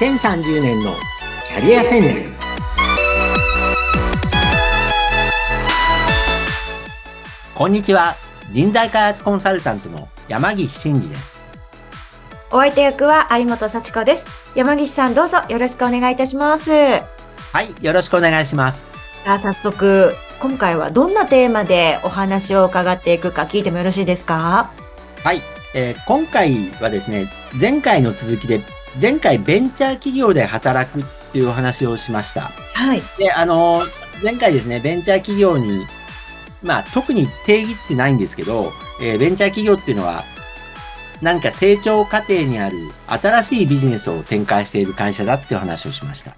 2030年のキャリア戦略。こんにちは。人材開発コンサルタントの山岸真嗣です。お相手役は有本幸子です。山岸さんどうぞよろしくお願いいたします。はいよろしくお願いします。さあ早速今回はどんなテーマでお話を伺っていくか聞いてもよろしいですか？はい、えー、今回はですね前回の続きで前回ベンチャー企業で働くっていうお話をしました。はい。で、あの、前回ですね、ベンチャー企業に、まあ、特に定義ってないんですけど、えー、ベンチャー企業っていうのは、何か成長過程にある新しいビジネスを展開している会社だっていう話をしました。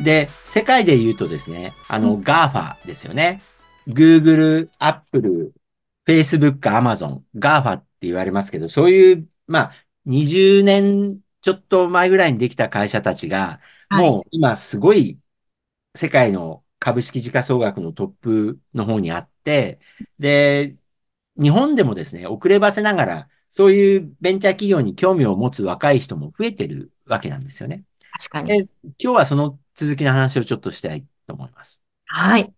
で、世界で言うとですね、あの、うん、GAFA ですよね。Google、Apple、Facebook、Amazon、GAFA って言われますけど、そういう、まあ、20年ちょっと前ぐらいにできた会社たちが、もう今すごい世界の株式時価総額のトップの方にあって、で、日本でもですね、遅ればせながら、そういうベンチャー企業に興味を持つ若い人も増えてるわけなんですよね。確かに。今日はその続きの話をちょっとしたいと思います。はい。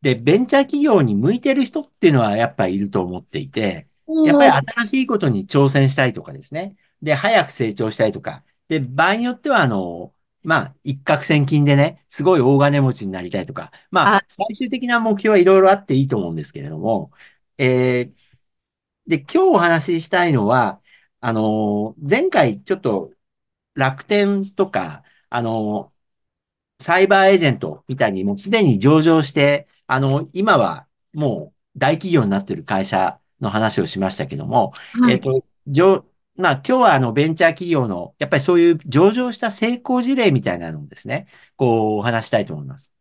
で、ベンチャー企業に向いてる人っていうのはやっぱりいると思っていて、やっぱり新しいことに挑戦したいとかですね。で、早く成長したいとか。で、場合によっては、あの、まあ、一攫千金でね、すごい大金持ちになりたいとか。まあ、最終的な目標はいろいろあっていいと思うんですけれども、えー、で、今日お話ししたいのは、あの、前回ちょっと楽天とか、あの、サイバーエージェントみたいにもうすでに上場して、あの、今はもう大企業になってる会社の話をしましたけども、はい、えっ、と、上、まあ今日はあのベンチャー企業の、やっぱりそういう上場した成功事例みたいなのをですね、こうお話したいと思います。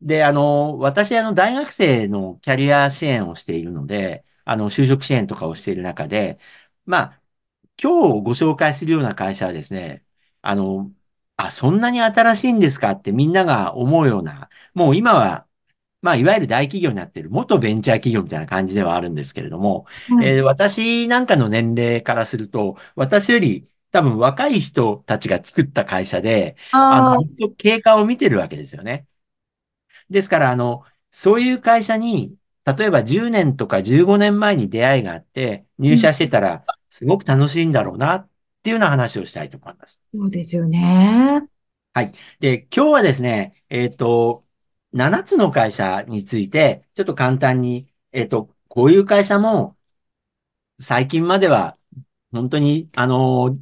で、あの、私あの大学生のキャリア支援をしているので、あの、就職支援とかをしている中で、まあ、今日ご紹介するような会社はですね、あの、あ、そんなに新しいんですか？ってみんなが思うような、もう今はまあ、いわゆる大企業になっている元ベンチャー企業みたいな感じではあるんですけれども、はい、えー、私なんかの年齢からすると、私より多分若い人たちが作った会社で、あの、経過を見てるわけですよね。ですから、あの、そういう会社に、例えば10年とか15年前に出会いがあって、入社してたら、すごく楽しいんだろうな、っていうような話をしたいと思います。そうですよね。はい。で、今日はですね、えっ、ー、と、7つの会社について、ちょっと簡単に、えっ、と、こういう会社も、最近までは、本当に、あの、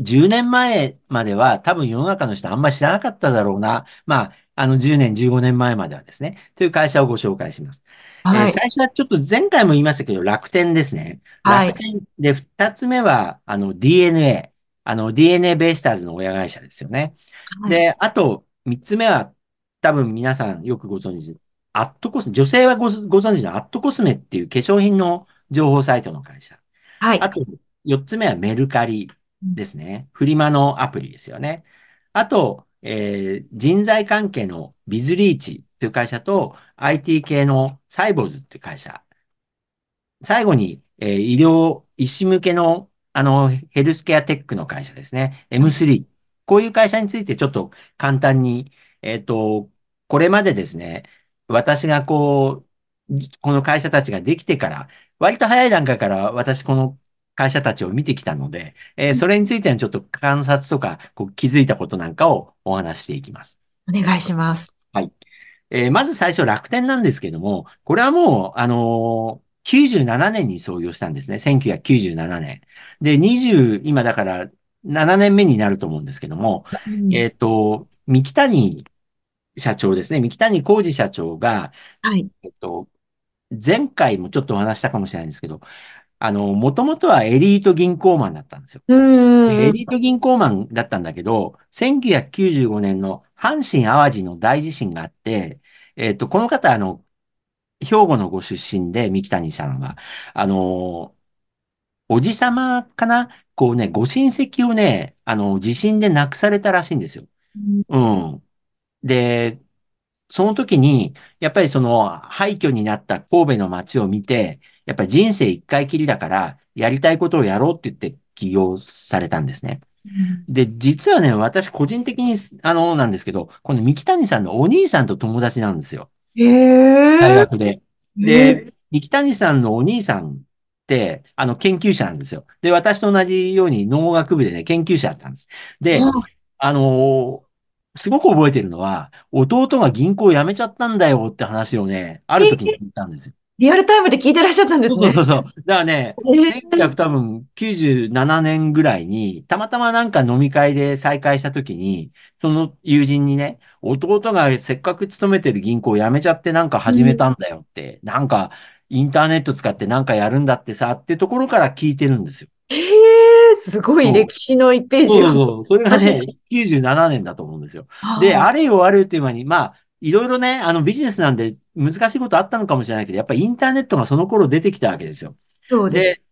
10年前までは多分世の中の人あんまり知らなかっただろうな。まあ、あの10年、15年前まではですね。という会社をご紹介します。はい、えー、最初はちょっと前回も言いましたけど、楽天ですね。楽天で、2つ目は、あの DNA。あの DNA ベイスターズの親会社ですよね。はい、で、あと、3つ目は多分皆さんよくご存知、アットコス、女性はごご存知のアットコスメっていう化粧品の情報サイトの会社。はい。あと、4つ目はメルカリですね。フリマのアプリですよね。あと、えー、人材関係のビズリーチという会社と IT 系のサイボーズっていう会社。最後に、えー、医療、医師向けのあのヘルスケアテックの会社ですね。M3。こういう会社についてちょっと簡単にえっ、と、これまでですね、私がこう、この会社たちができてから、割と早い段階から私この会社たちを見てきたので、えー、それについてのちょっと観察とかこう気づいたことなんかをお話していきます。お願いします。はい。えー、まず最初楽天なんですけども、これはもう、あのー、97年に創業したんですね。1997年。で、20、今だから7年目になると思うんですけども、うん、えっ、と、三木谷社長ですね。三木谷浩二社長が、はい。えっと、前回もちょっとお話したかもしれないんですけど、あの、もともとはエリート銀行マンだったんですよ。エリート銀行マンだったんだけど、1995年の阪神淡路の大地震があって、えっと、この方、あの、兵庫のご出身で、三木谷さんは、あの、おじさまかな？こうね、ご親戚をね、あの、地震で亡くされたらしいんですよ。うん。で、その時に、やっぱりその廃墟になった神戸の街を見て、やっぱり人生一回きりだから、やりたいことをやろうって言って起業されたんですね。うんで、実はね、私個人的に、あの、なんですけど、この三木谷さんのお兄さんと友達なんですよ。へ大え。学で。へで、三木谷さんのお兄さんって、あの、研究者なんですよ。で、私と同じように農学部でね、研究者だったんです。で、あのーすごく覚えてるのは、弟が銀行を辞めちゃったんだよって話をね、ある時に聞いたんですよ。リアルタイムで聞いてらっしゃったんですね。そうそうそう。だからね、1900多分97年ぐらいに、たまたまなんか飲み会で再会した時に、その友人にね、弟がせっかく勤めてる銀行を辞めちゃってなんか始めたんだよって、なんかインターネット使ってなんかやるんだってさ、ってところから聞いてるんですよ。すごい歴史の1ページが。そうそうそれがね、97年だと思うんですよ。で、あれよあれよっていう間に、まあ、いろいろね、あのビジネスなんで難しいことあったのかもしれないけど、やっぱりインターネットがその頃出てきたわけですよ。そうです。で、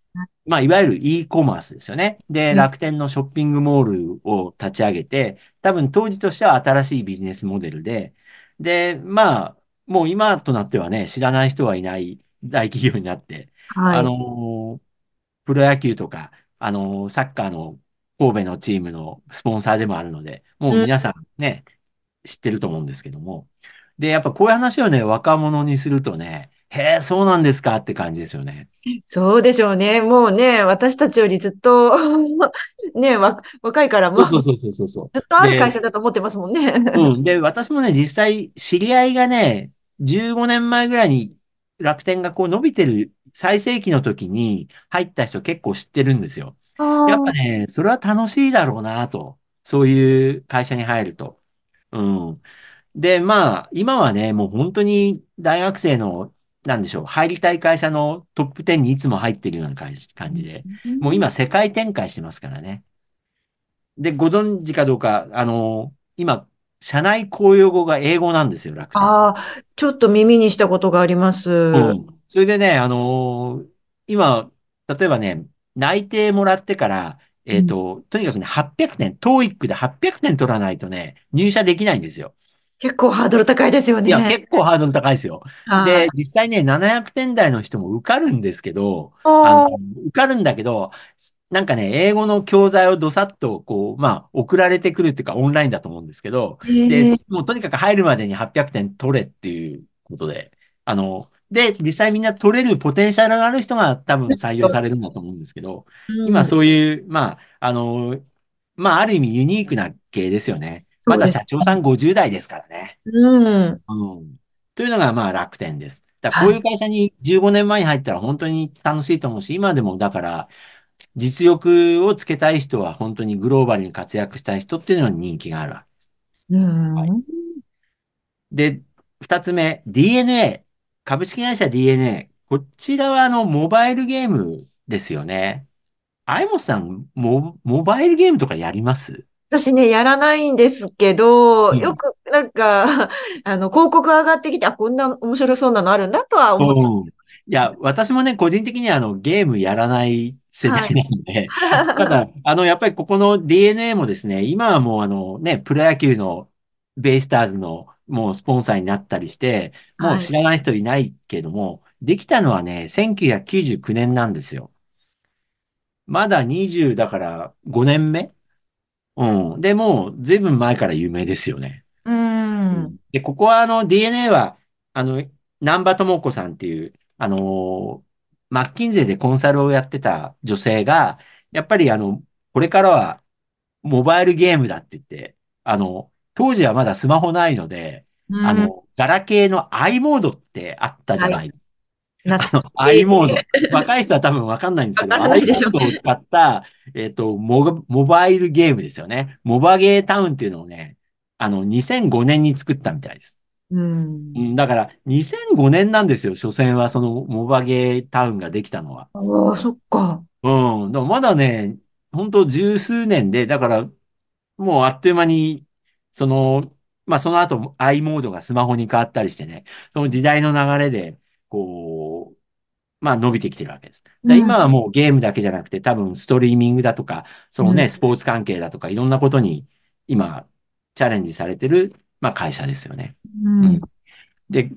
まあ、いわゆる e コマースですよね。で、うん楽天のショッピングモールを立ち上げて、多分当時としては新しいビジネスモデルで、で、まあ、もう今となってはね、知らない人はいない大企業になって、はい。あのープロ野球とか、あのーサッカーの神戸のチームのスポンサーでもあるので、もう皆さんね、知ってると思うんですけども。で、やっぱこういう話をね、若者にするとね、へえ、そうなんですかって感じですよね。そうでしょうね。もうね、私たちよりずっと、ね、わ若いからもう、そうそうそうそうそう。ずっとある会社だと思ってますもんね。うん。で、私もね、実際、知り合いがね、15年前ぐらいに楽天がこう伸びてる最盛期の時に入った人結構知ってるんですよ。やっぱね、それは楽しいだろうなと。そういう会社に入ると。うん。で、まあ、今はね、もう本当に大学生の、なんでしょう、入りたい会社のトップ10にいつも入ってるような感じで、もう今世界展開してますからね。で、ご存知かどうか、あの、今、社内公用語が英語なんですよ、楽天。ああ、ちょっと耳にしたことがあります。うん。それでね、あのー今、例えばね、内定もらってから、えっと、とにかくね、800点、TOEIC で800点取らないとね、入社できないんですよ。結構ハードル高いですよね。いや、結構ハードル高いですよ。はいで、実際ね、700点台の人も受かるんですけど、ああの、受かるんだけど、なんかね、英語の教材をどさっと、こう、まあ、送られてくるっていうか、オンラインだと思うんですけど、ーで、もうとにかく入るまでに800点取れっていうことで、あの、で、実際みんな取れるポテンシャルがある人が多分採用されるんだと思うんですけど、今そういう、まあ、あの、まあ、ある意味ユニークな系ですよね。まだ社長さん50代ですからね。うん。うん。というのが、まあ、楽天です。だこういう会社に15年前に入ったら本当に楽しいと思うし、今でもだから、実力をつけたい人は本当にグローバルに活躍したい人っていうのに人気があるわけです。うん。はいで、二つ目、DNA。株式会社 DNA。こちらはあの、モバイルゲームですよね。アイモスさん、モ、モバイルゲームとかやります？私ね、やらないんですけど、うんよくなんか、あの、広告上がってきて、あ、こんな面白そうなのあるんだとは思って。うん。いや、私もね、個人的にはあの、ゲームやらない世代なんで、ただ、あの、やっぱりここの DNA もですね、今はもうあのね、プロ野球のベイスターズのもうスポンサーになったりして、もう知らない人いないけども、できたのはね、1999年なんですよ。まだ20だから5年目？うん。で、もう随分前から有名ですよね。うん。で、ここはあの DNA は、あの、南波智子さんっていう、あのーマッキンゼーでコンサルをやってた女性が、やっぱりあの、これからはモバイルゲームだって言って、あの、当時はまだスマホないので、あの、ガラケーの i モードってあったじゃない。なあの i モード。若い人は多分わかんないんですけど、i モードを使った、えっと、モモバイルゲームですよね。モバゲータウンっていうのをね、あの、2005年に作ったみたいです。うんう。ん、だから、2005年なんですよ、所詮はそのモバゲータウンができたのは。ああ、そっか。うん。でもまだね、本当十数年で、だから、もうあっという間に、その、まあその後、i モードがスマホに変わったりしてね、その時代の流れで、こう、まあ伸びてきてるわけです。でうん今はもうゲームだけじゃなくて、多分ストリーミングだとか、そのね、うんスポーツ関係だとか、いろんなことに今、チャレンジされてる、まあ会社ですよね。うん。で、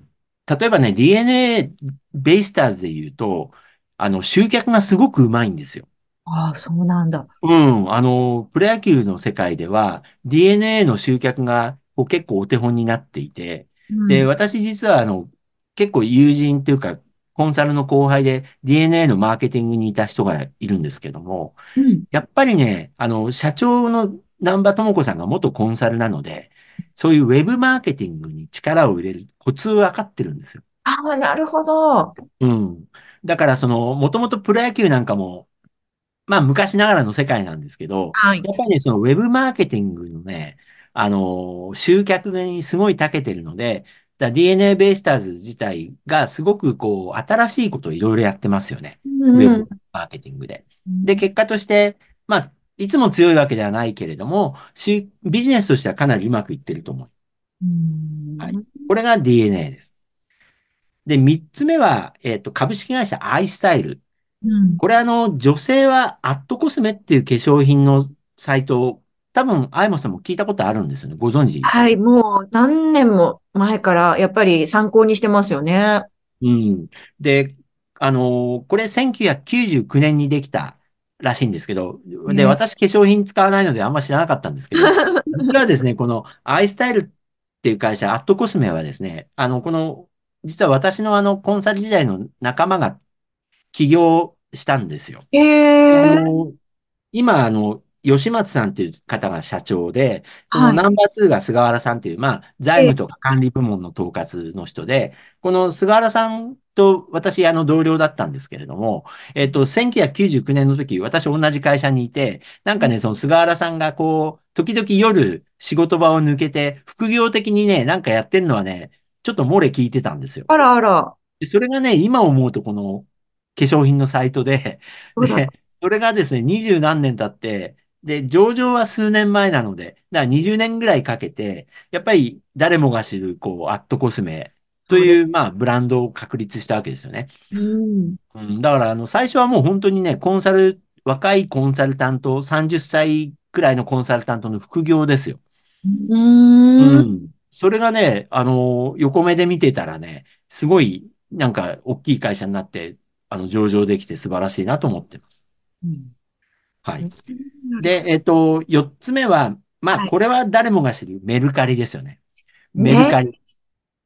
例えばね、DNA ベイスターズで言うと、あの、集客がすごくうまいんですよ。ああ、そうなんだ。うん、あの、プロ野球の世界では DNA の集客がこう結構お手本になっていて、で、うん。私実はあの、結構友人というか、コンサルの後輩で DNA のマーケティングにいた人がいるんですけども、うん。やっぱりね、あの、社長の南波智子さんが元コンサルなので、そういうウェブマーケティングに力を入れるコツ分かってるんですよ。ああ、なるほど。うん。だからその、もともとプロ野球なんかもまあ昔ながらの世界なんですけど、はい。やっぱりね、そのウェブマーケティングのね、あの、集客にすごい長けてるので、だ DNA ベイスターズ自体がすごくこう、新しいことをいろいろやってますよね。うんうん。ウェブマーケティングで。で、結果として、まあ、いつも強いわけではないけれども、しビジネスとしてはかなりうまくいってると思う。うはい。ん。これが DNA です。で、三つ目は、えっと、株式会社アイスタイル。うん。これあの、女性はアットコスメっていう化粧品のサイトを、多分、アイモさんも聞いたことあるんですよね。ご存知ではい、す。もう何年も前からやっぱり参考にしてますよね。うん。で、あのーこれ1999年にできたらしいんですけど、で、ね。私化粧品使わないのであんま知らなかったんですけど、実はですね、このアイスタイルっていう会社、アットコスメはですね、あの、この、実は私のあの、コンサル時代の仲間が起業したんですよ。へあえ、の、今、あの、吉松さんっていう方が社長で、そのはい。ナンバー2が菅原さんっていう、まあ、財え、務とか管理部門の統括の人で、この菅原さんと私、あの、同僚だったんですけれども、えっと、1999年の時、私同じ会社にいて、なんかね、その菅原さんがこう、時々夜仕事場を抜けて、副業的にね、なんかやってんのはね、ちょっと漏れ聞いてたんですよ。あらあら、でそれがね、今思うとこの化粧品のサイトで。で、それがですね、二十何年経って、で、上場は数年前なので、だから20年ぐらいかけて、やっぱり誰もが知る、こう、アットコスメと。いう、まあ、ブランドを確立したわけですよね。うん。うん、だから、あの、最初はもう本当にね、コンサル、若いコンサルタント、30歳くらいのコンサルタントの副業ですよ。うーん。うん。それがね、あの、横目で見てたらね、すごい、なんか、大きい会社になって、あの、上場できて素晴らしいなと思ってます。うんはい。で、えっと、四つ目は、まあ。これは誰もが知るメルカリですよね。メルね。カリ。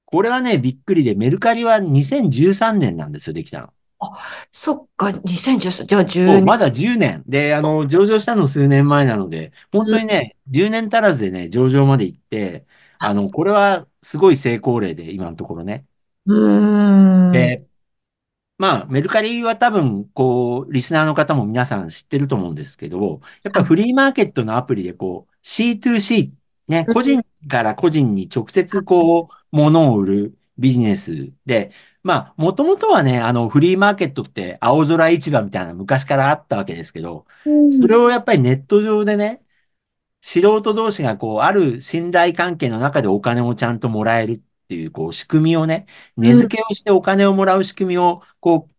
これはね、びっくりで、メルカリは2013年なんですよ、できたの。あ、そっか、2013、じゃあ10そう、年。まだ10年。で、あの、上場したの数年前なので、本うん。当にね、10年足らずでね、上場まで行って、あの、これはすごい成功例で、今のところね。うーん。で、まあ、メルカリは多分、こう、リスナーの方も皆さん知ってると思うんですけど、やっぱはい。フリーマーケットのアプリで、こう、C2C、ね、個人から個人に直接、こう、物を売るビジネスで、まあ、もともとはね、あの、フリーマーケットって青空市場みたいな昔からあったわけですけど、うん。それをやっぱりネット上でね、素人同士がこう、ある信頼関係の中でお金をちゃんともらえるっていう、こう、仕組みをね、値うん。付けをしてお金をもらう仕組みを、こ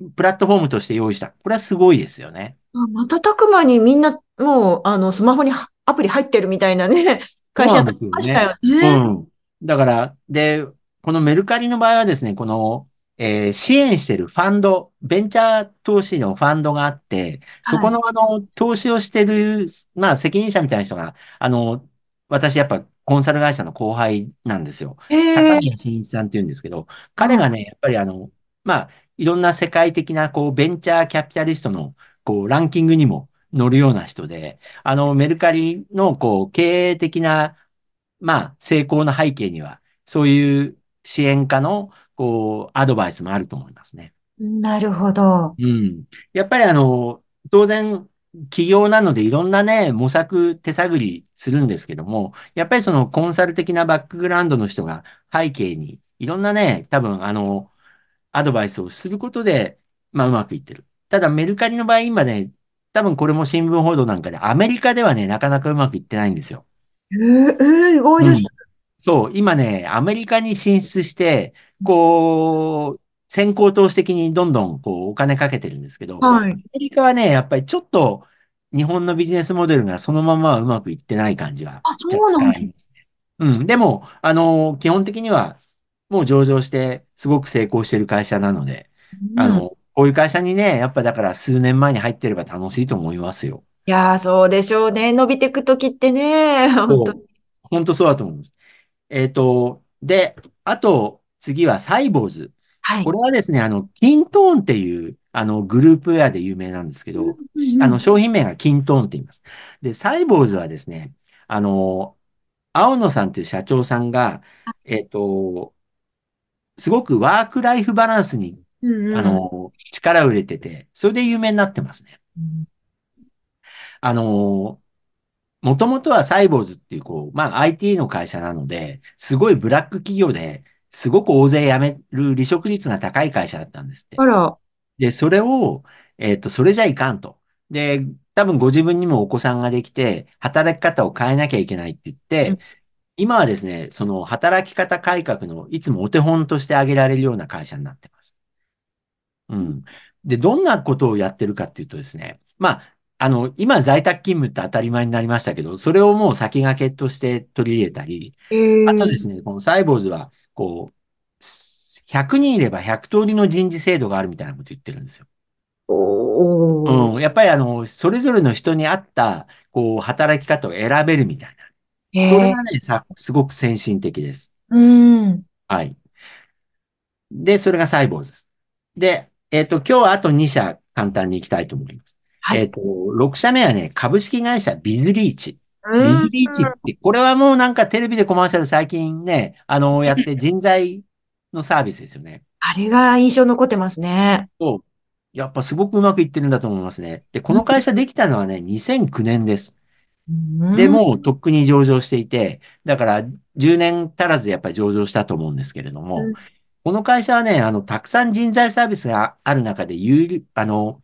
う、プラットフォームとして用意した。これはすごいですよね。あ、瞬く間にみんな、もう、あの、スマホにはアプリ入ってるみたいなね、会社ですよね。ましたよね。うん。だから、で、このメルカリの場合はですね、この、えー支援してるファンド、ベンチャー投資のファンドがあって、そこはい。のあの、投資をしてる、まあ、責任者みたいな人が、あの、私やっぱコンサル会社の後輩なんですよ。へえ。高宮真一さんって言うんですけど、彼がね、やっぱりあの、まあ、いろんな世界的な、こう、ベンチャーキャピタリストの、こう、ランキングにも乗るような人で、あの、メルカリの、こう、経営的な、まあ、成功の背景には、そういう支援家の、こう、アドバイスもあると思いますね。なるほど。うん。やっぱりあの、当然、企業なのでいろんなね、模索、手探りするんですけども、やっぱりそのコンサル的なバックグラウンドの人が背景に、いろんなね、多分あの、アドバイスをすることで、まあうまくいってる。ただメルカリの場合今ね、多分これも新聞報道なんかで、アメリカではね、なかなかうまくいってないんですよ。えー、えー意外です。うん。そう、今ね、アメリカに進出して、こう、先行投資的にどんどんこうお金かけてるんですけど、アはい。メリカはね、やっぱりちょっと日本のビジネスモデルがそのままうまくいってない感じはあ、そ若うなんです。ね。うん。でも、あの、基本的にはもう上場してすごく成功してる会社なので、あうん。の、こういう会社にね、やっぱだから数年前に入ってれば楽しいと思いますよ。いやー、そうでしょうね。伸びていくときってね、本当。本当そうだと思います。えっと、で、あと、次はサイボーズ。はい。これはですね、あの、キントーンっていう、あの、グループウェアで有名なんですけうんど、あの、うんうん。商品名がキントーンって言います。で、サイボーズはですね、あの、青野さんという社長さんが、えっと、すごくワークライフバランスに、あうんうん。の、力を入れてて、それで有名になってますね。うんあの、もともとはサイボーズっていう、こう、まあ IT の会社なので、すごいブラック企業で、すごく大勢辞める離職率が高い会社だったんですって。あら。で、それを、えっと、それじゃいかんと。で、多分ご自分にもお子さんができて、働き方を変えなきゃいけないって言っうん。て、今はですね、その働き方改革のいつもお手本として挙げられるような会社になってます。うん。で、どんなことをやってるかっていうとですね、まあ、あの、今在宅勤務って当たり前になりましたけど、それをもう先駆けとして取り入れたり、えあとですえね、このサイボーズは、こう、100人いれば100通りの人事制度があるみたいなこと言ってるんですよ。おー。うん。やっぱりあの、それぞれの人に合った、こう、働き方を選べるみたいな。ええそれがね、さ、すごく先進的です。うん。はい。で、それがサイボーズです。で、えっと、今日はあと2社簡単に行きたいと思います。はい。えっと、6社目はね、株式会社ビズリーチ。ビうん。ズリーチって、これはもうなんかテレビでコマーシャル最近ね、あの、やって人材のサービスですよね。あれが印象残ってますね。そう。やっぱすごくうまくいってるんだと思いますね。で、この会社できたのはね、2009年です。で、うん。もうとっくに上場していて、だから10年足らずでやっぱり上場したと思うんですけれども、うんこの会社はね、あの、たくさん人材サービスがある中で有利、あの、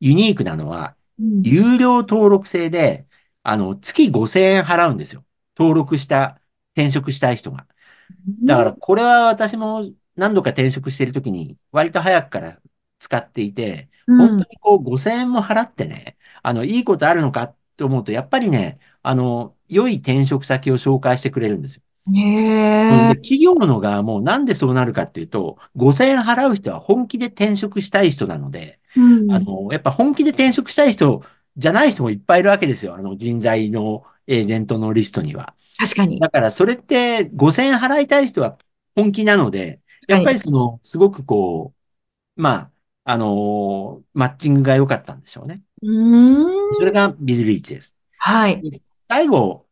ユニークなのは、うん有料登録制で、あの、月5000円払うんですよ。登録した、転職したい人が。だから、これは私も何度か転職しているときに、割と早くから使っていて、本当うん。にこう5000円も払ってね、あの、いいことあるのかと思うと、やっぱりね、あの、良い転職先を紹介してくれるんですよ。うん、で、ねえ。企業の側もなんでそうなるかっていうと、5000円払う人は本気で転職したい人なので、うん。あの、やっぱ本気で転職したい人じゃない人もいっぱいいるわけですよ。あの、人材のエージェントのリストには。確かに。だからそれって5000円払いたい人は本気なので、やっぱり。その、すごくこう、まあ、あのーマッチングが良かったんでしょうね。うーん。それがビズリーチです。はい。で最後、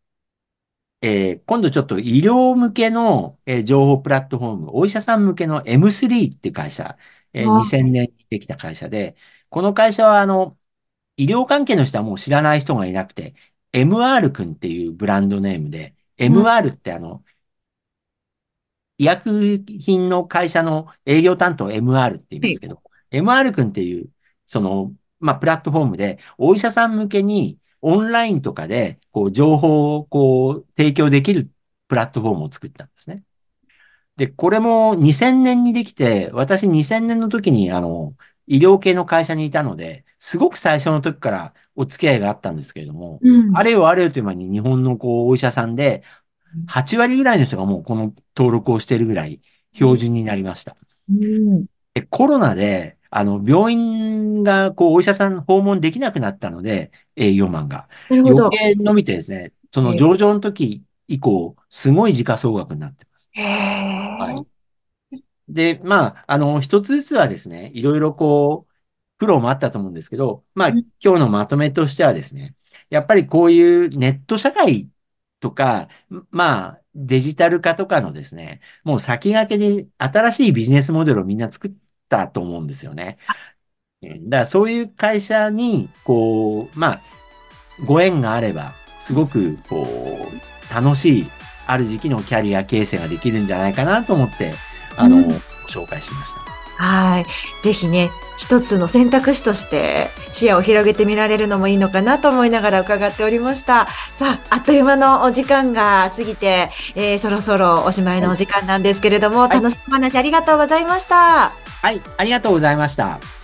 えー今度ちょっと医療向けの、えー情報プラットフォーム、お医者さん向けの M3 っていう会社、えーあ2000年にできた会社で、この会社はあの、医療関係の人はもう知らない人がいなくて、MR 君っていうブランドネームで、うん。MR ってあの、医薬品の会社の営業担当 MR って言いはい。ますけど、MR 君っていう、その、まあ、プラットフォームで、お医者さん向けに、オンラインとかで、こう、情報を、こう、提供できるプラットフォームを作ったんですね。で、これも2000年にできて、私2000年の時に、あの、医療系の会社にいたので、すごく最初の時からお付き合いがあったんですけれども、うん。あれよあれよという間に日本のこう、お医者さんで、8割ぐらいの人がもうこの登録をしているぐらい標準になりました。うん。で、コロナで、あの、病院が、こう、お医者さん訪問できなくなったので、営業マンが。余計伸びてですね、そのえ上場の時以降、すごい時価総額になってます。はい。で、まあ、あの、一つずつはですね、いろいろこう、苦労もあったと思うんですけど、まあ、うん。今日のまとめとしてはですね、やっぱりこういうネット社会とか、まあ、デジタル化とかのですね、もう先駆けに新しいビジネスモデルをみんな作ったと思うんですよね。うんだからそういう会社に、こう、まあ、ご縁があれば、すごく、こう、楽しい、ある時期のキャリア形成ができるんじゃないかなと思って、あの、ごうん。紹介しました。はい。ぜひね、一つの選択肢として視野を広げてみられるのもいいのかなと思いながら伺っておりました。さあ、あっという間のお時間が過ぎて、えーそろそろおしまいはい。のお時間なんですけれども、はい。楽しいお話ありがとうございました。はい。ありがとうございました。